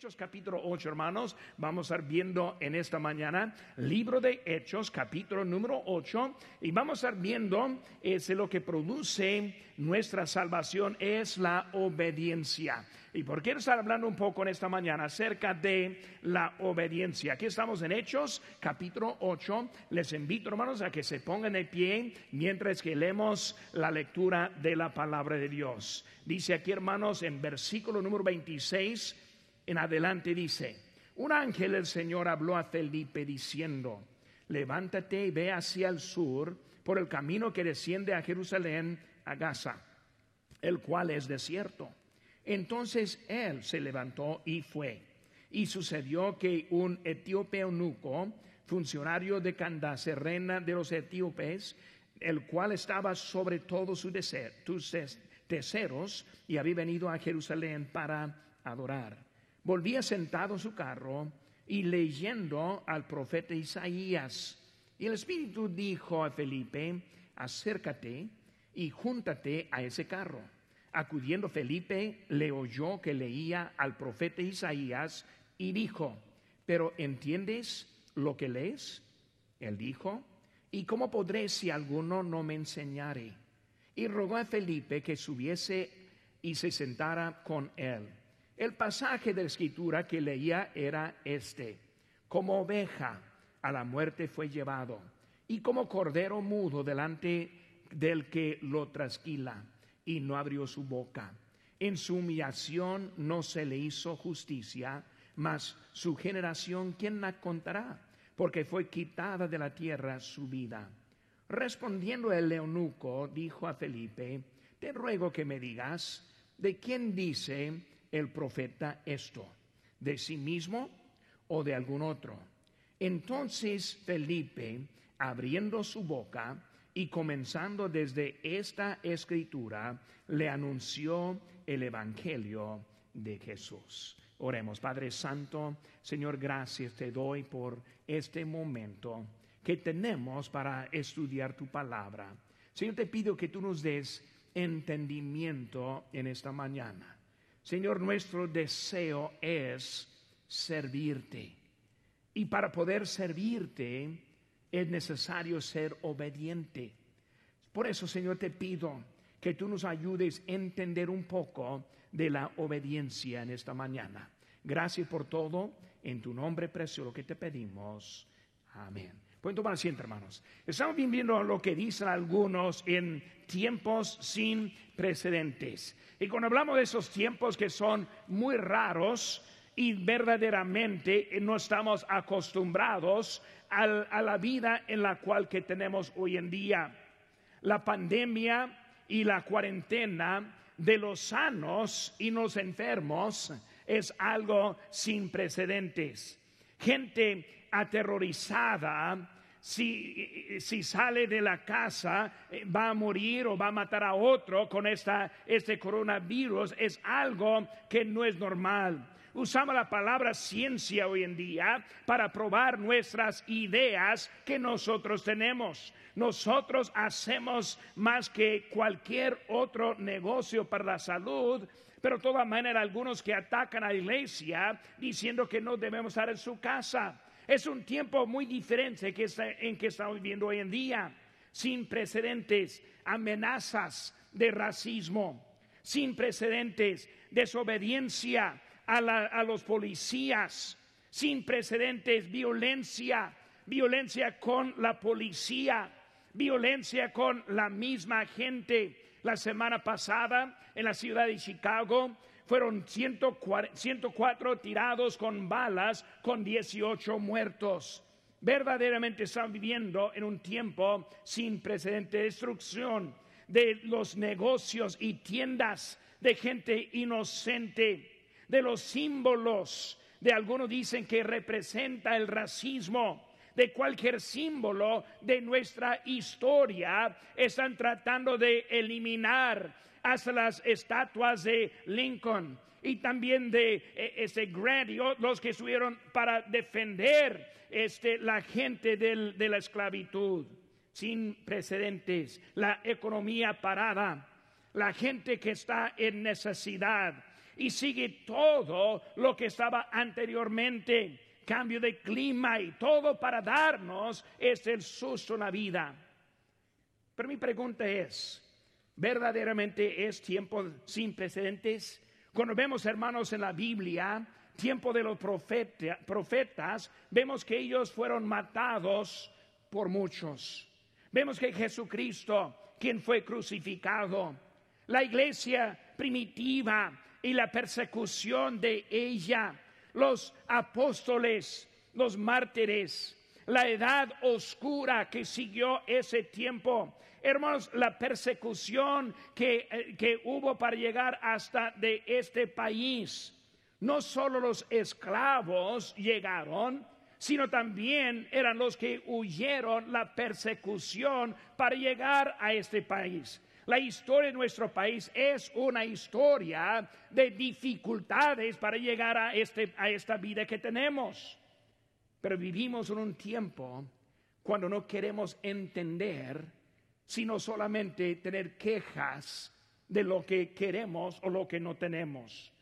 Hechos capítulo 8, hermanos, vamos a estar viendo en esta mañana, libro de Hechos capítulo número 8, y vamos a estar viendo es lo que produce nuestra salvación es la obediencia. ¿Y por qué estar hablando un poco en esta mañana acerca de la obediencia? Aquí estamos en Hechos capítulo 8. Les invito, hermanos, a que se pongan de pie mientras que leemos la lectura de la palabra de Dios. Dice aquí, hermanos, en versículo número 26 en adelante dice, un ángel del Señor habló a Felipe diciendo, levántate y ve hacia el sur por el camino que desciende a Jerusalén, a Gaza, el cual es desierto. Entonces él se levantó y fue. Y sucedió que un etíope eunuco, funcionario de Candace, reina de los etíopes, el cual estaba sobre todos sus tesoros y había venido a Jerusalén para adorar. Volvía sentado en su carro y leyendo al profeta Isaías. Y el Espíritu dijo a Felipe, acércate y júntate a ese carro. Acudiendo Felipe, le oyó que leía al profeta Isaías y dijo, pero ¿entiendes lo que lees? Él dijo, ¿y cómo podré si alguno no me enseñare? Y rogó a Felipe que subiese y se sentara con él. El pasaje de la escritura que leía era este, como oveja a la muerte fue llevado, y como cordero mudo delante del que lo trasquila, y no abrió su boca. En su humillación no se le hizo justicia, mas su generación, ¿quién la contará? Porque fue quitada de la tierra su vida. Respondiendo el eunuco, dijo a Felipe, te ruego que me digas, ¿de quién dice el profeta esto? ¿De sí mismo o de algún otro? Entonces Felipe, abriendo su boca y comenzando desde esta escritura, le anunció el Evangelio de Jesús. Oremos, Padre Santo, Señor, gracias te doy por este momento que tenemos para estudiar tu palabra. Señor, te pido que tú nos des entendimiento en esta mañana. Señor, nuestro deseo es servirte. Y para poder servirte es necesario ser obediente. Por eso, Señor, te pido que tú nos ayudes a entender un poco de la obediencia en esta mañana. Gracias por todo. En tu nombre precioso que te pedimos. Amén. Pueden tomar asiento, hermanos. Estamos viendo lo que dicen algunos en tiempos sin precedentes. Y cuando hablamos de esos tiempos que son muy raros y verdaderamente no estamos acostumbrados a la vida en la cual que tenemos hoy en día. La pandemia y la cuarentena de los sanos y los enfermos es algo sin precedentes. Gente aterrorizada, si, si, sale de la casa eh, va a morir o va a matar a otro con esta, este coronavirus, es algo que no es normal. Usamos la palabra ciencia hoy en día para probar nuestras ideas que nosotros tenemos. Nosotros hacemos más que cualquier otro negocio para la salud pero de todas maneras, algunos que atacan a la iglesia diciendo que no debemos estar en su casa. Es un tiempo muy diferente que en que estamos viviendo hoy en día, sin precedentes, amenazas de racismo, sin precedentes, desobediencia a, a los policías, sin precedentes, violencia, violencia con la policía, violencia con la misma gente. La semana pasada en la ciudad de Chicago fueron 104, tirados con balas con 18 muertos. Verdaderamente están viviendo en un tiempo sin precedente de destrucción de los negocios y tiendas de gente inocente, de los símbolos de algunos dicen que representa el racismo de cualquier símbolo de nuestra historia están tratando de eliminar hasta las estatuas de Lincoln y también de eh, ese Grant y los que estuvieron para defender este, la gente de la esclavitud sin precedentes, la economía parada, la gente que está en necesidad y sigue todo lo que estaba anteriormente. Cambio de clima y todo para darnos es el susto en la vida. Pero mi pregunta es, ¿verdaderamente es tiempo sin precedentes? Cuando vemos hermanos en la Biblia, tiempo de los profetas, vemos que ellos fueron matados por muchos. Vemos que Jesucristo, quien fue crucificado, la iglesia primitiva y la persecución de ella, los apóstoles, los mártires, la edad oscura que siguió ese tiempo. Hermanos, la persecución que, eh, que hubo para llegar hasta de este país. No solo los esclavos llegaron, sino también eran los que huyeron la persecución para llegar a este país. La historia de nuestro país es una historia de dificultades para llegar a, este, a esta vida que tenemos. Pero vivimos en un tiempo cuando no queremos entender, sino solamente tener quejas de lo que queremos o lo que no tenemos.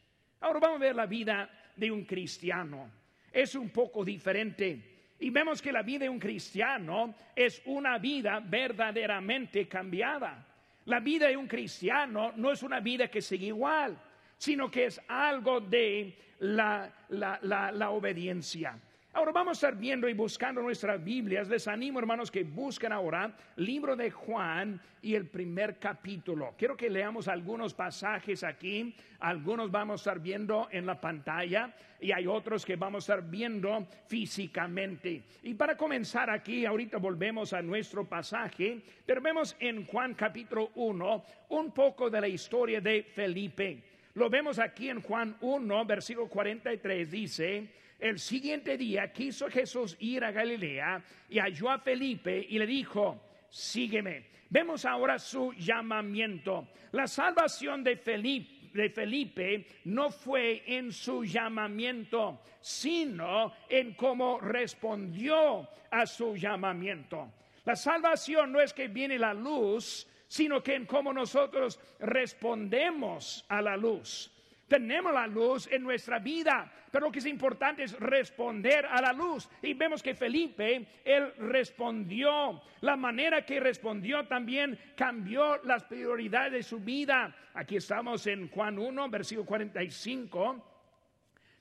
Ahora vamos a ver la vida de un cristiano. Es un poco diferente. Y vemos que la vida de un cristiano es una vida verdaderamente cambiada. La vida de un cristiano no es una vida que sigue igual, sino que es algo de la, la, obediencia. Ahora vamos a estar viendo y buscando nuestras Biblias. Les animo, hermanos, que busquen ahora libro de Juan y el primer capítulo. Quiero que leamos algunos pasajes aquí. Algunos vamos a estar viendo en la pantalla y hay otros que vamos a estar viendo físicamente. Y para comenzar aquí, ahorita volvemos a nuestro pasaje, pero vemos en Juan capítulo 1 un poco de la historia de Felipe. Lo vemos aquí en Juan 1, versículo 43, dice, el siguiente día quiso Jesús ir a Galilea y halló a Felipe y le dijo, sígueme. Vemos ahora su llamamiento. La salvación de Felipe de Felipe no fue en su llamamiento, sino en cómo respondió a su llamamiento. La salvación no es que viene la luz, sino que en cómo nosotros respondemos a la luz. Tenemos la luz en nuestra vida, pero lo que es importante es responder a la luz. Y vemos que Felipe, él respondió. La manera que respondió también cambió las prioridades de su vida. Aquí estamos en Juan 1, versículo 45.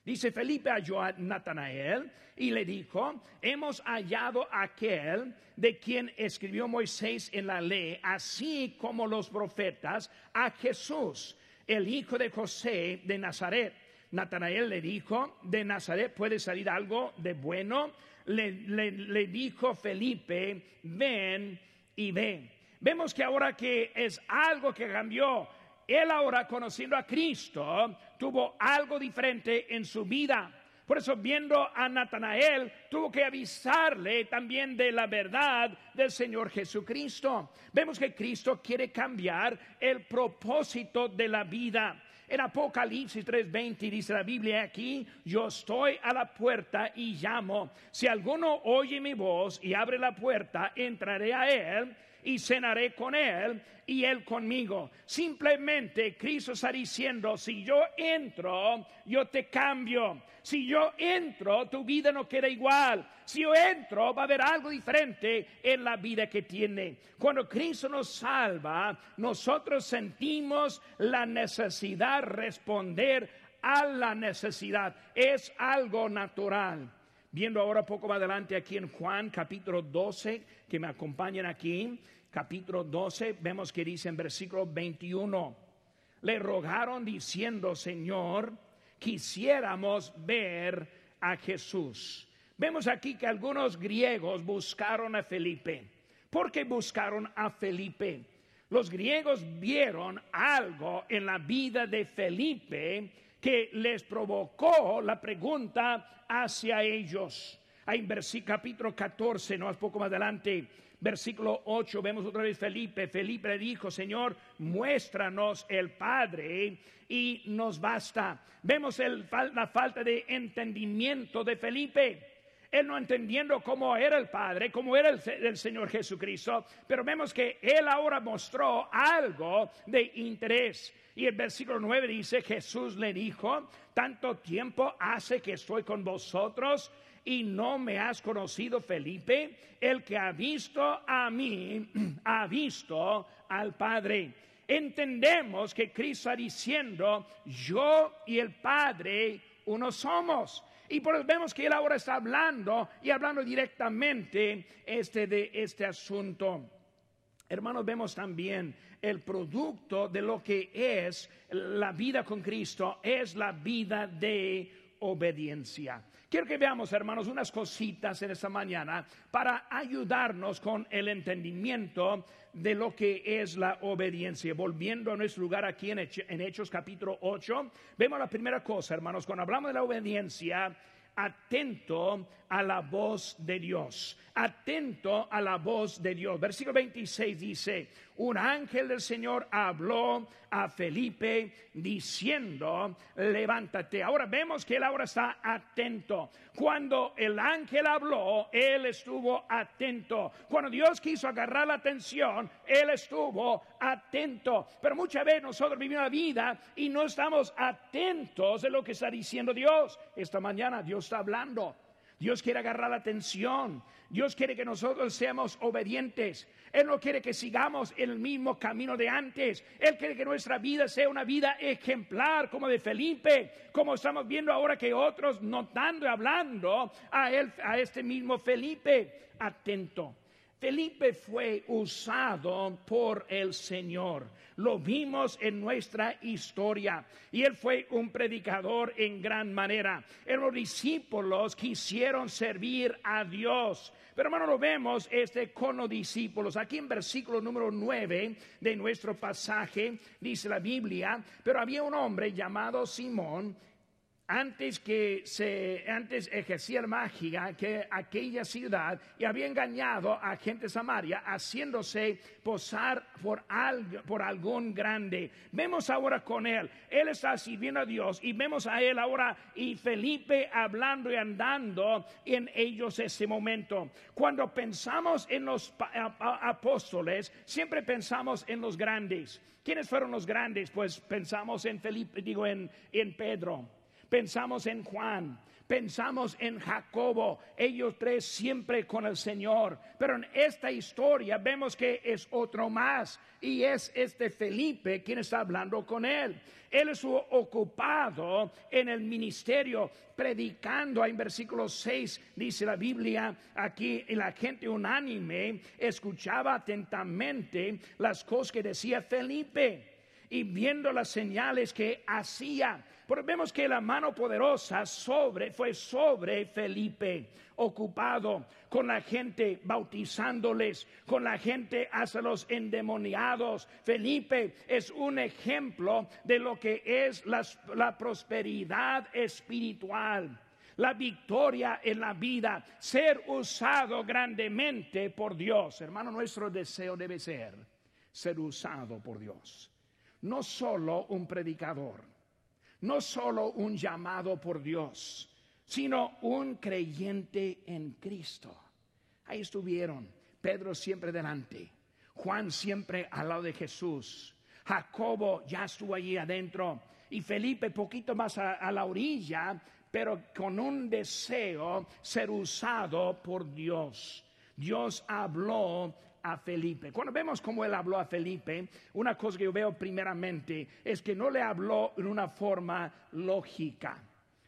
Dice Felipe halló a Natanael y le dijo, hemos hallado aquel de quien escribió Moisés en la ley, así como los profetas, a Jesús el hijo de José de Nazaret. Natanael le dijo, de Nazaret puede salir algo de bueno. Le, dijo Felipe, ven y ven. Vemos que ahora que es algo que cambió, él ahora conociendo a Cristo, tuvo algo diferente en su vida. Por eso viendo a Natanael, tuvo que avisarle también de la verdad del Señor Jesucristo. Vemos que Cristo quiere cambiar el propósito de la vida. En Apocalipsis 3:20 dice la Biblia aquí, yo estoy a la puerta y llamo. Si alguno oye mi voz y abre la puerta, entraré a él y cenaré con él y él conmigo. Simplemente Cristo está diciendo, si yo entro, yo te cambio. Si yo entro, tu vida no queda igual. Si yo entro, va a haber algo diferente en la vida que tiene. Cuando Cristo nos salva, nosotros sentimos la necesidad de responder a la necesidad. Es algo natural. Viendo ahora poco más adelante aquí en Juan capítulo 12, que me acompañan aquí, capítulo 12, vemos que dice en versículo 21, le rogaron diciendo, Señor, quisiéramos ver a Jesús. Vemos aquí que algunos griegos buscaron a Felipe. ¿Por qué buscaron a Felipe? Los griegos vieron algo en la vida de Felipe que les provocó la pregunta hacia ellos. Hay en versículo capítulo 14, no es poco más adelante, versículo 8, vemos otra vez Felipe. Felipe le dijo, Señor, muéstranos el Padre y nos basta. Vemos la falta de entendimiento de Felipe. Él no entendiendo cómo era el Padre, cómo era el, Señor Jesucristo, pero vemos que Él ahora mostró algo de interés. Y el versículo 9 dice, Jesús le dijo, tanto tiempo hace que estoy con vosotros y no me has conocido, Felipe. El que ha visto a mí, ha visto al Padre. Entendemos que Cristo está diciendo, yo y el Padre uno somos. Y por vemos que él ahora está hablando y hablando directamente este de este asunto. Hermanos, vemos también el producto de lo que es la vida con Cristo, es la vida de obediencia. Quiero que veamos, hermanos, unas cositas en esta mañana para ayudarnos con el entendimiento de lo que es la obediencia. Volviendo a nuestro lugar aquí en Hechos, capítulo 8, vemos la primera cosa, hermanos, cuando hablamos de la obediencia, atento a la voz de Dios, atento a la voz de Dios. Versículo 26 dice, un ángel del Señor habló a Felipe diciendo, levántate. Ahora vemos que él ahora está atento. Cuando el ángel habló, él estuvo atento. Cuando Dios quiso agarrar la atención, él estuvo atento. Pero muchas veces nosotros vivimos la vida y no estamos atentos de lo que está diciendo Dios. Esta mañana Dios está hablando. Dios quiere agarrar la atención. Dios quiere que nosotros seamos obedientes. Él no quiere que sigamos el mismo camino de antes. Él quiere que nuestra vida sea una vida ejemplar, como de Felipe, como estamos viendo ahora que otros notando y hablando a él, a este mismo Felipe. Atento. Felipe fue usado por el Señor. Lo vimos en nuestra historia. Y él fue un predicador en gran manera. Los discípulos quisieron servir a Dios. Pero hermano, lo vemos este con los discípulos. Aquí en versículo número 9 de nuestro pasaje dice la Biblia, pero había un hombre llamado Simón antes que se antes ejercía magia que aquella ciudad y había engañado a gente Samaria haciéndose posar por, algo, por algún grande. Vemos ahora con él, él está sirviendo a Dios y vemos a él ahora y Felipe hablando y andando en ellos ese momento. Cuando pensamos en los apóstoles, siempre pensamos en los grandes. ¿Quiénes fueron los grandes? Pues pensamos en Felipe, digo en, en Pedro pensamos en Juan, pensamos en Jacobo, ellos tres siempre con el Señor. Pero en esta historia vemos que es otro más y es este Felipe quien está hablando con él. Él es ocupado en el ministerio, predicando. En versículo 6 dice la Biblia, aquí la gente unánime escuchaba atentamente las cosas que decía Felipe y viendo las señales que hacía porque vemos que la mano poderosa sobre fue sobre Felipe, ocupado con la gente, bautizándoles, con la gente hacia los endemoniados. Felipe es un ejemplo de lo que es la prosperidad espiritual la victoria en la vida, ser usado grandemente por Dios. Hermano, nuestro deseo debe ser ser usado por Dios. No solo un predicador, no solo un llamado por Dios, sino un creyente en Cristo. Ahí estuvieron, Pedro siempre delante, Juan siempre al lado de Jesús, Jacobo ya estuvo allí adentro y Felipe poquito más a, la orilla, pero con un deseo ser usado por Dios. Dios habló a Felipe. Cuando vemos cómo él habló a Felipe, una cosa que yo veo primeramente es que no le habló en una forma lógica.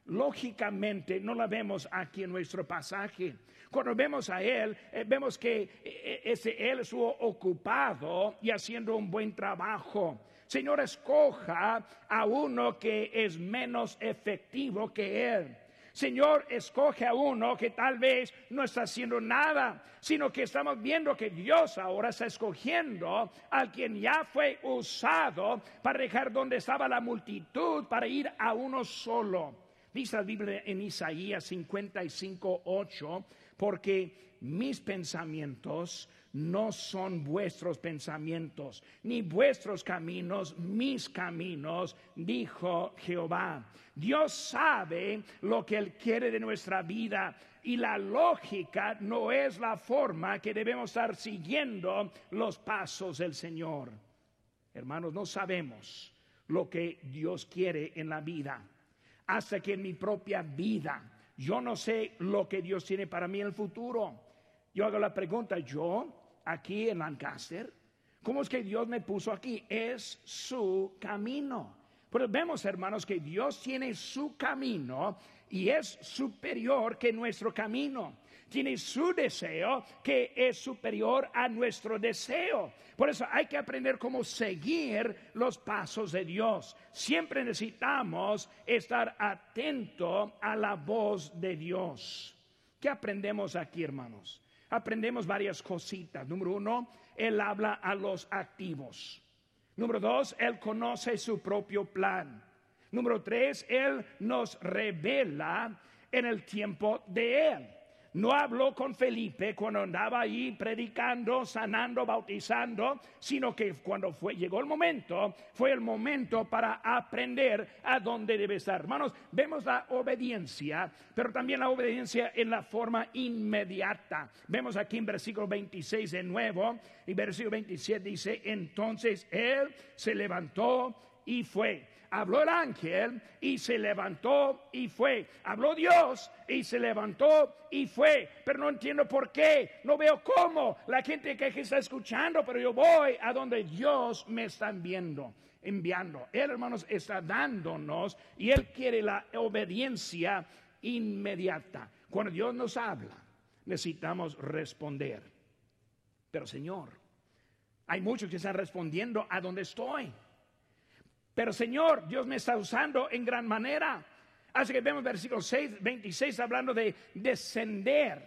Lógicamente no la vemos aquí en nuestro pasaje. Cuando vemos a él, eh, vemos que eh, eh, ese, él estuvo ocupado y haciendo un buen trabajo. Señor, escoja a uno que es menos efectivo que él. Señor, escoge a uno que tal vez no está haciendo nada, sino que estamos viendo que Dios ahora está escogiendo a quien ya fue usado para dejar donde estaba la multitud para ir a uno solo. Dice la Biblia en Isaías 55, 8, porque mis pensamientos no son vuestros pensamientos, ni vuestros caminos mis caminos, dijo Jehová. Dios sabe lo que Él quiere de nuestra vida y la lógica no es la forma que debemos estar siguiendo los pasos del Señor. Hermanos, no sabemos lo que Dios quiere en la vida hasta que en mi propia vida yo no sé lo que Dios tiene para mí en el futuro. Yo hago la pregunta, yo aquí en Lancaster, ¿cómo es que Dios me puso aquí? Es su camino. Pero vemos, hermanos, que Dios tiene su camino y es superior que nuestro camino. Tiene su deseo que es superior a nuestro deseo. Por eso hay que aprender cómo seguir los pasos de Dios. Siempre necesitamos estar atento a la voz de Dios. ¿Qué aprendemos aquí, hermanos? Aprendemos varias cositas. Número uno, Él habla a los activos. Número dos, Él conoce su propio plan. Número tres, Él nos revela en el tiempo de Él. No habló con Felipe cuando andaba ahí predicando, sanando, bautizando, sino que cuando fue, llegó el momento, fue el momento para aprender a dónde debe estar. Hermanos, vemos la obediencia, pero también la obediencia en la forma inmediata. Vemos aquí en versículo 26 de nuevo, y versículo 27 dice, entonces él se levantó y fue habló el ángel y se levantó y fue. Habló Dios y se levantó y fue. Pero no entiendo por qué. No veo cómo. La gente que está escuchando, pero yo voy a donde Dios me está viendo enviando. Él, hermanos, está dándonos y Él quiere la obediencia inmediata. Cuando Dios nos habla, necesitamos responder. Pero Señor, hay muchos que están respondiendo a donde estoy. Pero Señor, Dios me está usando en gran manera. Así que vemos versículo 6, 26 hablando de descender.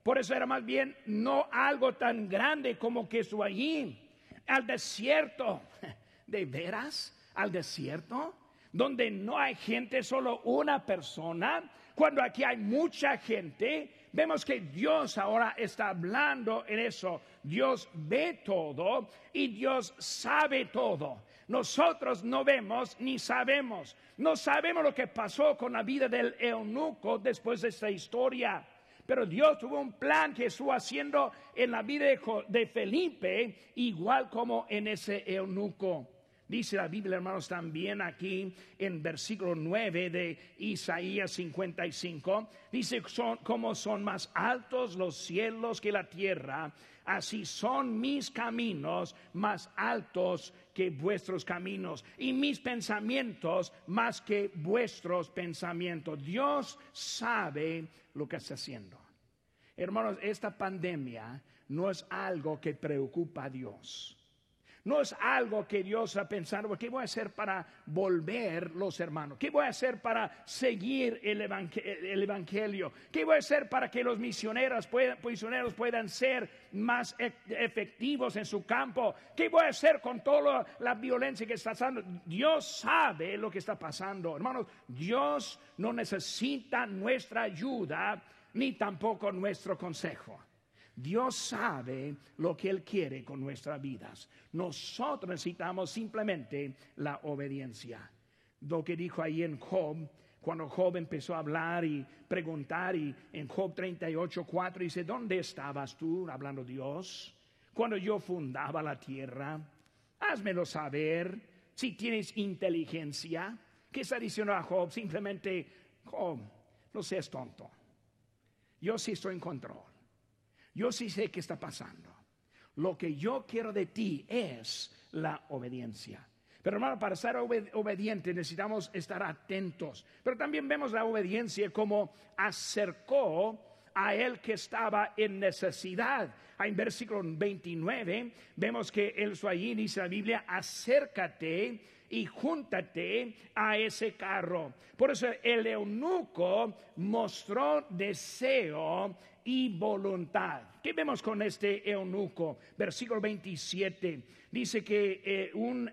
Por eso era más bien no algo tan grande como que estuvo allí. Al desierto. ¿De veras? ¿Al desierto? Donde no hay gente, solo una persona. Cuando aquí hay mucha gente, vemos que Dios ahora está hablando en eso. Dios ve todo y Dios sabe todo. Nosotros no vemos ni sabemos. No sabemos lo que pasó con la vida del eunuco después de esta historia. Pero Dios tuvo un plan que estuvo haciendo en la vida de Felipe, igual como en ese eunuco. Dice la Biblia, hermanos, también aquí en versículo 9 de Isaías 55, dice, son, como son más altos los cielos que la tierra, así son mis caminos más altos que vuestros caminos y mis pensamientos más que vuestros pensamientos. Dios sabe lo que está haciendo. Hermanos, esta pandemia no es algo que preocupa a Dios. No es algo que Dios ha pensado, ¿qué voy a hacer para volver los hermanos? ¿Qué voy a hacer para seguir el, evangelio? ¿Qué voy a hacer para que los misioneros puedan, misioneros puedan ser más e, efectivos en su campo? ¿Qué voy a hacer con toda la violencia que está pasando? Dios sabe lo que está pasando. Hermanos, Dios no necesita nuestra ayuda ni tampoco nuestro consejo. Dios sabe lo que Él quiere con nuestras vidas. Nosotros necesitamos simplemente la obediencia. Lo que dijo ahí en Job, cuando Job empezó a hablar y preguntar, y en Job 38, 4 dice, ¿dónde estabas tú, hablando Dios, cuando yo fundaba la tierra? Házmelo saber si tienes inteligencia. ¿Qué está diciendo a Job? Simplemente, Job, no seas tonto. Yo sí estoy en control. Yo sí sé qué está pasando. Lo que yo quiero de ti es la obediencia. Pero hermano, para ser obediente necesitamos estar atentos. Pero también vemos la obediencia como acercó a él que estaba en necesidad. En versículo 29 vemos que el allí dice la Biblia, acércate y júntate a ese carro. Por eso el eunuco mostró deseo y voluntad. ¿Qué vemos con este eunuco? Versículo 27 dice que eh, un,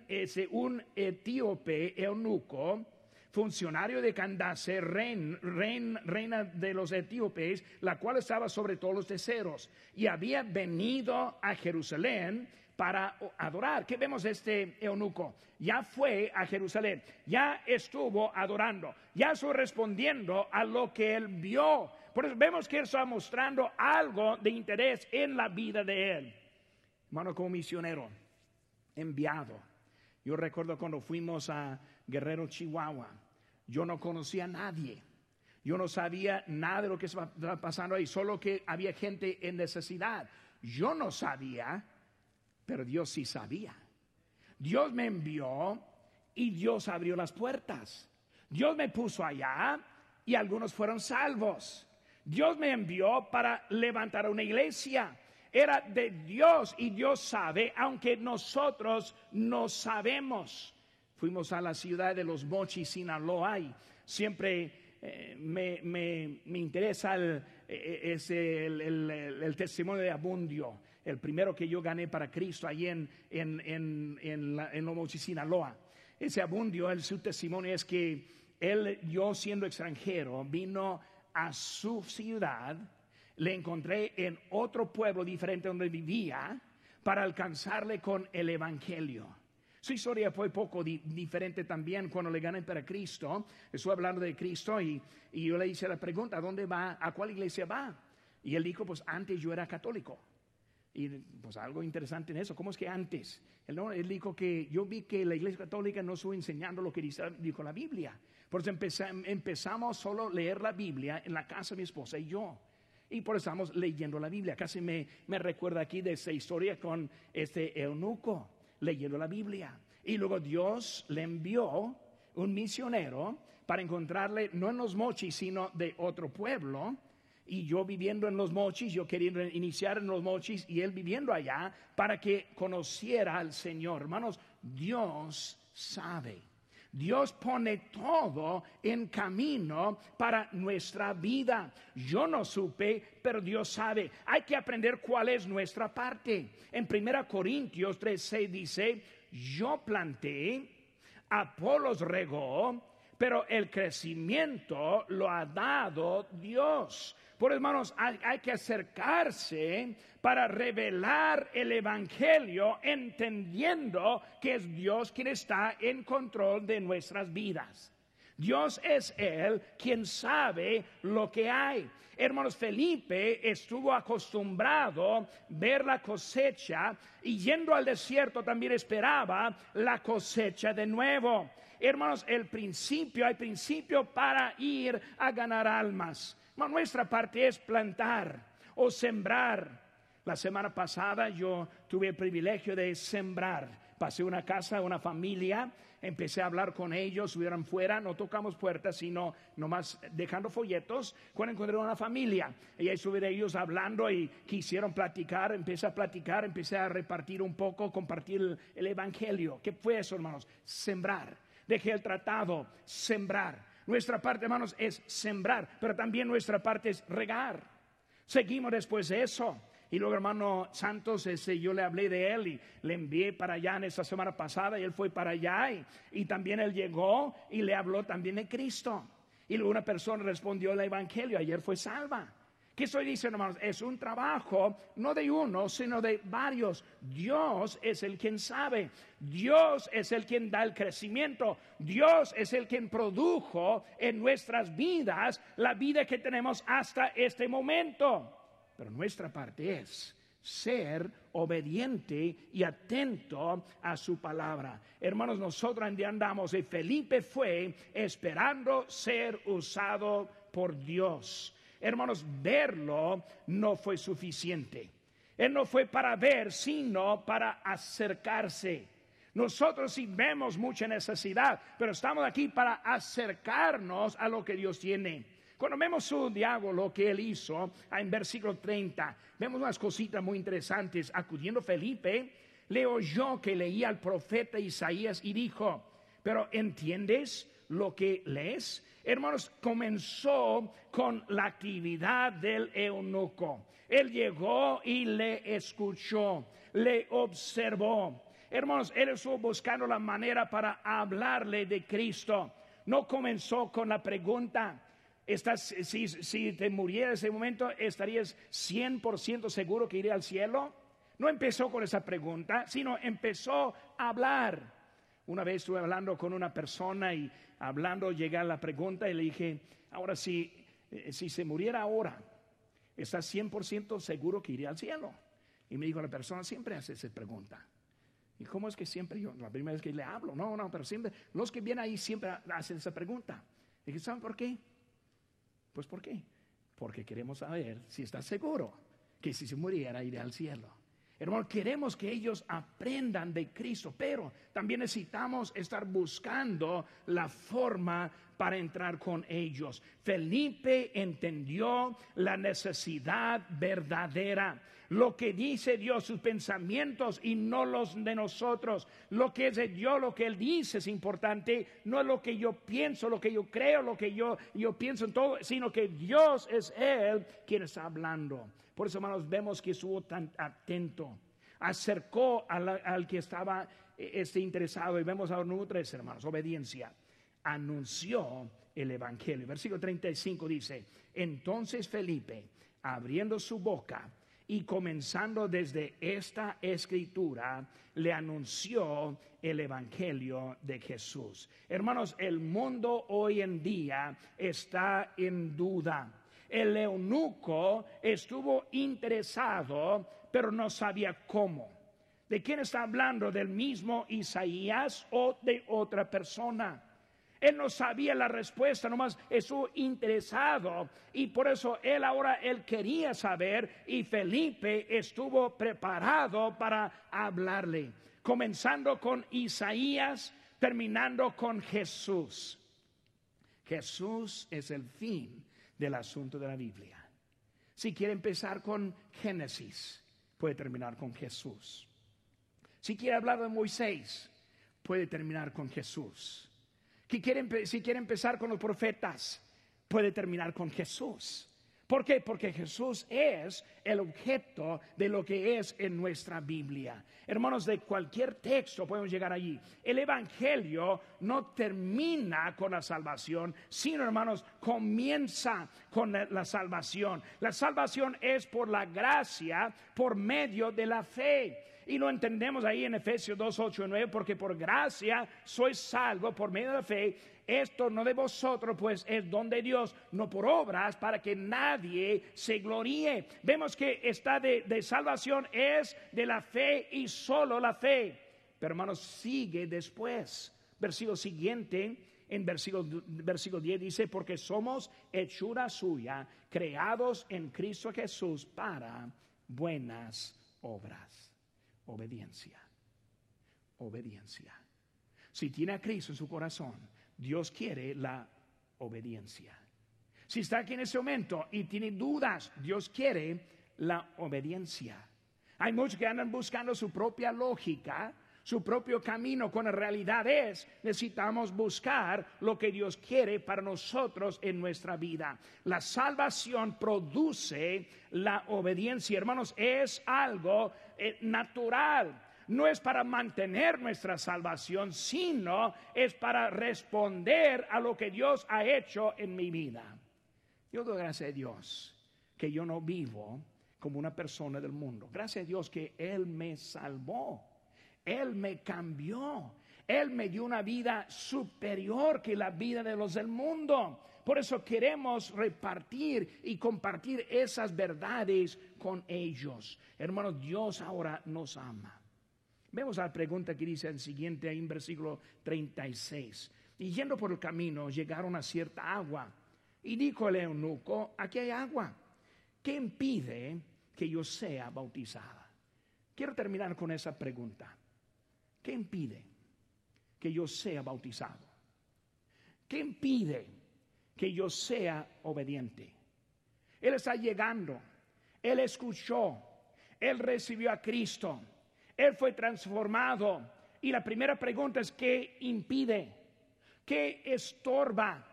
etíope eunuco funcionario de Candace, reina de los etíopes, la cual estaba sobre todos los teseros, y había venido a Jerusalén para adorar. ¿Qué vemos este eunuco? Ya fue a Jerusalén, ya estuvo adorando, ya estuvo respondiendo a lo que él vio. Por eso vemos que él está mostrando algo de interés en la vida de él. Hermano, como misionero, enviado. Yo recuerdo cuando fuimos a Guerrero, Chihuahua. Yo no conocía a nadie. Yo no sabía nada de lo que estaba pasando ahí, solo que había gente en necesidad. Yo no sabía, pero Dios sí sabía. Dios me envió y Dios abrió las puertas. Dios me puso allá y algunos fueron salvos. Dios me envió para levantar una iglesia. Era de Dios y Dios sabe, aunque nosotros no sabemos. Fuimos a la ciudad de los Mochis, Sinaloa, y siempre eh, me, interesa el, eh, el, testimonio de Abundio, el primero que yo gané para Cristo ahí en, en, en, en, los Mochis, Sinaloa. Ese Abundio, el, su testimonio es que él, yo siendo extranjero, vino a su ciudad, le encontré en otro pueblo diferente donde vivía para alcanzarle con el Evangelio. Su historia fue poco diferente también cuando le gané para Cristo. Estuve hablando de Cristo y, yo le hice la pregunta, ¿a dónde va? ¿A cuál iglesia va? Y él dijo, pues antes yo era católico. Y pues algo interesante en eso, ¿cómo es que antes? Él, él dijo que yo vi que la iglesia católica no estuvo enseñando lo que dijo la Biblia. Por eso empezamos solo a leer la Biblia en la casa de mi esposa y yo. Y por eso estamos leyendo la Biblia. Casi me, me recuerda aquí de esa historia con este eunuco leyendo la Biblia. Y luego Dios le envió un misionero para encontrarle no en los mochis, sino de otro pueblo. Y yo viviendo en los mochis, yo queriendo iniciar en los mochis y él viviendo allá para que conociera al Señor. Hermanos, Dios sabe. Dios pone todo en camino para nuestra vida. Yo no supe, pero Dios sabe. Hay que aprender cuál es nuestra parte. En 1 Corintios 3:6 dice, yo planté, Apolos regó, pero el crecimiento lo ha dado Dios. Por hermanos, hay, hay, que acercarse para revelar el Evangelio entendiendo que es Dios quien está en control de nuestras vidas. Dios es Él quien sabe lo que hay. Hermanos, Felipe estuvo acostumbrado ver la cosecha y yendo al desierto también esperaba la cosecha de nuevo. Hermanos, el principio, hay principio para ir a ganar almas. Nuestra parte es plantar o sembrar. La semana pasada yo tuve el privilegio de sembrar. Pasé una casa, una familia, empecé a hablar con ellos, subieron fuera, no tocamos puertas, sino nomás dejando folletos. Cuando encontré una familia, y ahí estuve ellos hablando y quisieron platicar, empecé a platicar, empecé a repartir un poco, compartir el evangelio. ¿Qué fue eso, hermanos? Sembrar. Dejé el tratado, sembrar. Nuestra parte, hermanos, es sembrar, pero también nuestra parte es regar. Seguimos después de eso. Y luego, hermano Santos, ese, yo le hablé de él y le envié para allá en esta semana pasada y él fue para allá y, y también él llegó y le habló también de Cristo. Y luego una persona respondió el Evangelio, ayer fue salva. ¿Qué estoy hermanos? Es un trabajo no de uno, sino de varios. Dios es el quien sabe. Dios es el quien da el crecimiento. Dios es el quien produjo en nuestras vidas la vida que tenemos hasta este momento. Pero nuestra parte es ser obediente y atento a su palabra. Hermanos, nosotros andamos y Felipe fue esperando ser usado por Dios. Hermanos, verlo no fue suficiente. Él no fue para ver, sino para acercarse. Nosotros sí vemos mucha necesidad, pero estamos aquí para acercarnos a lo que Dios tiene. Cuando vemos su diálogo, lo que él hizo en versículo 30, vemos unas cositas muy interesantes. Acudiendo Felipe, le oyó que leía al profeta Isaías y dijo, pero ¿entiendes lo que lees? hermanos, comenzó con la actividad del eunuco. Él llegó y le escuchó, le observó. Hermanos, él estuvo buscando la manera para hablarle de Cristo. no comenzó con la pregunta, ¿estás, si, si te muriera en ese momento, ¿estarías 100% seguro que iría al cielo? No empezó con esa pregunta, sino empezó a hablar. Una vez estuve hablando con una persona y hablando llegué a la pregunta y le dije, ahora si, eh, si se muriera ahora, ¿estás 100% seguro que iría al cielo? Y me dijo la persona, siempre hace esa pregunta. ¿Y cómo es que siempre yo, la primera vez que le hablo? No, no, pero siempre, los que vienen ahí siempre hacen esa pregunta. Y dije, ¿saben por qué? Pues ¿por qué? Porque queremos saber si está seguro que si se muriera iría al cielo. Hermano, queremos que ellos aprendan de Cristo, pero también necesitamos estar buscando la forma para entrar con ellos. Felipe entendió la necesidad verdadera lo que dice Dios, sus pensamientos y no los de nosotros. Lo que es de Dios, lo que Él dice es importante, no es lo que yo pienso, lo que yo creo, lo que yo, yo pienso en todo, sino que Dios es Él quien está hablando. Por eso, hermanos, vemos que estuvo tan atento, acercó al, que estaba eh, este, interesado y vemos a número tres, hermanos, obediencia. Anunció el Evangelio. Versículo 35 dice, entonces Felipe, abriendo su boca, y comenzando desde esta escritura, le anunció el Evangelio de Jesús. Hermanos, el mundo hoy en día está en duda. El eunuco estuvo interesado, pero no sabía cómo. ¿De quién está hablando? ¿Del mismo Isaías o de otra persona? Él no sabía la respuesta, nomás estuvo interesado y por eso él ahora él quería saber y Felipe estuvo preparado para hablarle, comenzando con Isaías, terminando con Jesús. Jesús es el fin del asunto de la Biblia. Si quiere empezar con Génesis, puede terminar con Jesús. Si quiere hablar de Moisés, puede terminar con Jesús si quiere empezar con los profetas, puede terminar con Jesús. ¿Por qué? Porque Jesús es el objeto de lo que es en nuestra Biblia. Hermanos, de cualquier texto podemos llegar allí. El Evangelio no termina con la salvación, sino, hermanos, comienza con la salvación. La salvación es por la gracia, por medio de la fe. Y lo entendemos ahí en Efesios 2, 8 y 9, porque por gracia sois salvo por medio de la fe. Esto no de vosotros, pues es don de Dios, no por obras, para que nadie se gloríe. Vemos que esta de, de salvación es de la fe y solo la fe. Pero hermanos, sigue después. Versículo siguiente, en versículo, versículo 10 dice, porque somos hechura suya, creados en Cristo Jesús para buenas obras obediencia. Obediencia. Si tiene a Cristo en su corazón, Dios quiere la obediencia. Si está aquí en ese momento y tiene dudas, Dios quiere la obediencia. Hay muchos que andan buscando su propia lógica, su propio camino, con la realidad es, necesitamos buscar lo que Dios quiere para nosotros en nuestra vida. La salvación produce la obediencia, hermanos, es algo eh, natural. No es para mantener nuestra salvación, sino es para responder a lo que Dios ha hecho en mi vida. Yo doy gracias a Dios que yo no vivo como una persona del mundo. Gracias a Dios que Él me salvó. Él me cambió. Él me dio una vida superior que la vida de los del mundo. Por eso queremos repartir y compartir esas verdades con ellos. Hermanos, Dios ahora nos ama. Vemos la pregunta que dice el siguiente ahí en versículo 36. Y yendo por el camino llegaron a cierta agua. Y dijo el eunuco, aquí hay agua. ¿Qué impide que yo sea bautizada? Quiero terminar con esa pregunta. ¿Qué impide que yo sea bautizado? ¿Qué impide que yo sea obediente? Él está llegando, Él escuchó, Él recibió a Cristo, Él fue transformado. Y la primera pregunta es, ¿qué impide? ¿Qué estorba?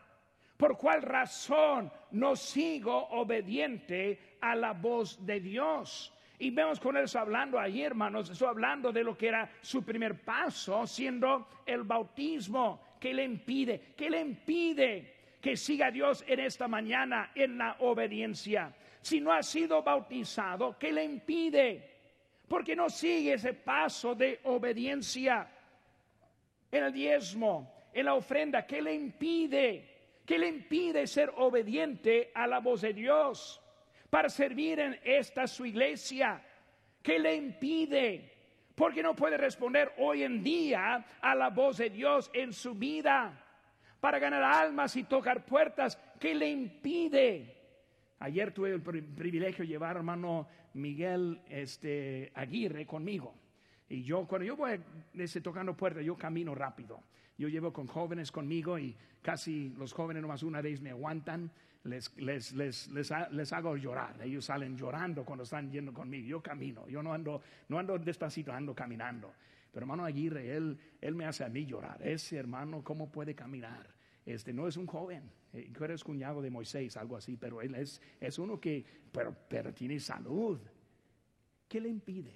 ¿Por cuál razón no sigo obediente a la voz de Dios? Y vemos con él hablando ahí, hermanos, eso hablando de lo que era su primer paso, siendo el bautismo. ¿Qué le impide? ¿Qué le impide que siga a Dios en esta mañana en la obediencia? Si no ha sido bautizado, ¿qué le impide? Porque no sigue ese paso de obediencia en el diezmo, en la ofrenda. ¿Qué le impide? ¿Qué le impide ser obediente a la voz de Dios para servir en esta su iglesia? ¿Qué le impide? Porque no puede responder hoy en día a la voz de Dios en su vida para ganar almas y tocar puertas. ¿Qué le impide? Ayer tuve el privilegio de llevar a hermano Miguel este, Aguirre conmigo. Y yo, cuando yo voy este, tocando puertas, yo camino rápido. Yo llevo con jóvenes conmigo y casi los jóvenes nomás una vez me aguantan, les, les, les, les, hago llorar. Ellos salen llorando cuando están yendo conmigo. Yo camino, yo no ando, no ando despacito, ando caminando. Pero hermano Aguirre, él, él me hace a mí llorar. Ese hermano, ¿cómo puede caminar? Este no es un joven. Eh, eres cuñado de Moisés, algo así, pero él es, es uno que, pero, pero tiene salud. ¿Qué le impide?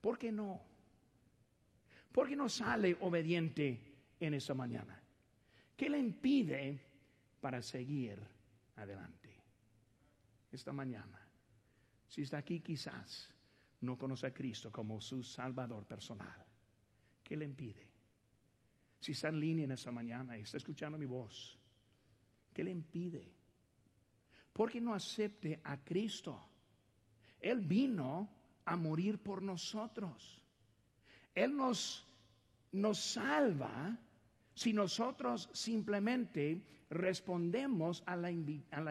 ¿Por qué no? ¿Por qué no sale obediente en esta mañana? ¿Qué le impide para seguir adelante? Esta mañana, si está aquí quizás no conoce a Cristo como su Salvador personal, ¿qué le impide? Si está en línea en esta mañana y está escuchando mi voz, ¿qué le impide? ¿Por qué no acepte a Cristo? Él vino a morir por nosotros. Él nos, nos salva si nosotros simplemente respondemos a la,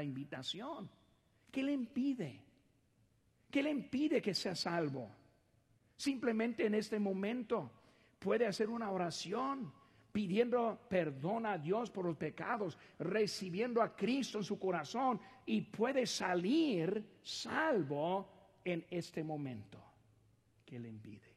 invitación. ¿Qué le impide? ¿Qué le impide que sea salvo? Simplemente en este momento puede hacer una oración pidiendo perdón a Dios por los pecados, recibiendo a Cristo en su corazón y puede salir salvo en este momento. ¿Qué le impide?